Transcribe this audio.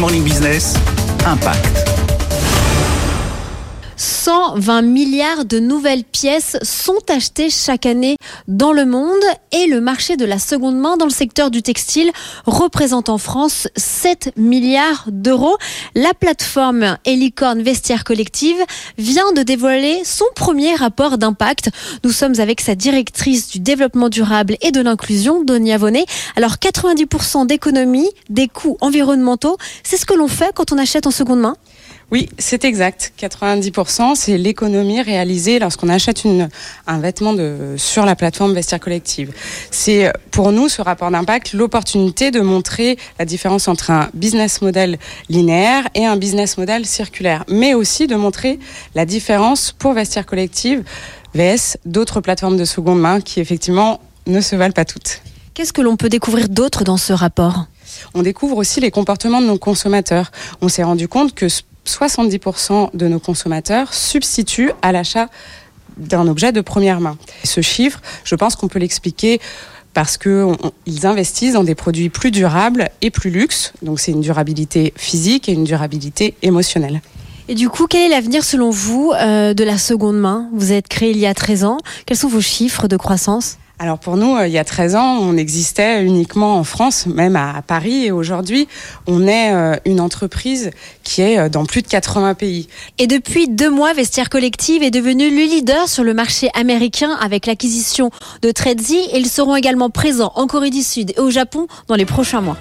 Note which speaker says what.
Speaker 1: Morning Business, Impact.
Speaker 2: 120 milliards de nouvelles pièces sont achetées chaque année dans le monde et le marché de la seconde main dans le secteur du textile représente en France 7 milliards d'euros. La plateforme Helicorn Vestiaire Collective vient de dévoiler son premier rapport d'impact. Nous sommes avec sa directrice du développement durable et de l'inclusion, Donia Vonnet. Alors 90% d'économies, des coûts environnementaux, c'est ce que l'on fait quand on achète en seconde main?
Speaker 3: Oui, c'est exact. 90%, c'est l'économie réalisée lorsqu'on achète une, un vêtement de, sur la plateforme Vestiaire Collective. C'est pour nous, ce rapport d'impact, l'opportunité de montrer la différence entre un business model linéaire et un business model circulaire, mais aussi de montrer la différence pour Vestiaire Collective VS d'autres plateformes de seconde main qui effectivement ne se valent pas toutes.
Speaker 2: Qu'est-ce que l'on peut découvrir d'autre dans ce rapport?
Speaker 3: On découvre aussi les comportements de nos consommateurs. On s'est rendu compte que 70% de nos consommateurs substituent à l'achat d'un objet de première main. Ce chiffre, je pense qu'on peut l'expliquer parce qu'ils investissent dans des produits plus durables et plus luxe. Donc c'est une durabilité physique et une durabilité émotionnelle.
Speaker 2: Et du coup, quel est l'avenir selon vous euh, de la seconde main? Vous êtes créé il y a 13 ans. Quels sont vos chiffres de croissance?
Speaker 3: Alors pour nous, euh, il y a 13 ans, on existait uniquement en France, même à Paris. Et aujourd'hui, on est euh, une entreprise qui est euh, dans plus de 80 pays.
Speaker 2: Et depuis deux mois, Vestiaire Collective est devenu le leader sur le marché américain avec l'acquisition de Tredzi. Ils seront également présents en Corée du Sud et au Japon dans les prochains mois.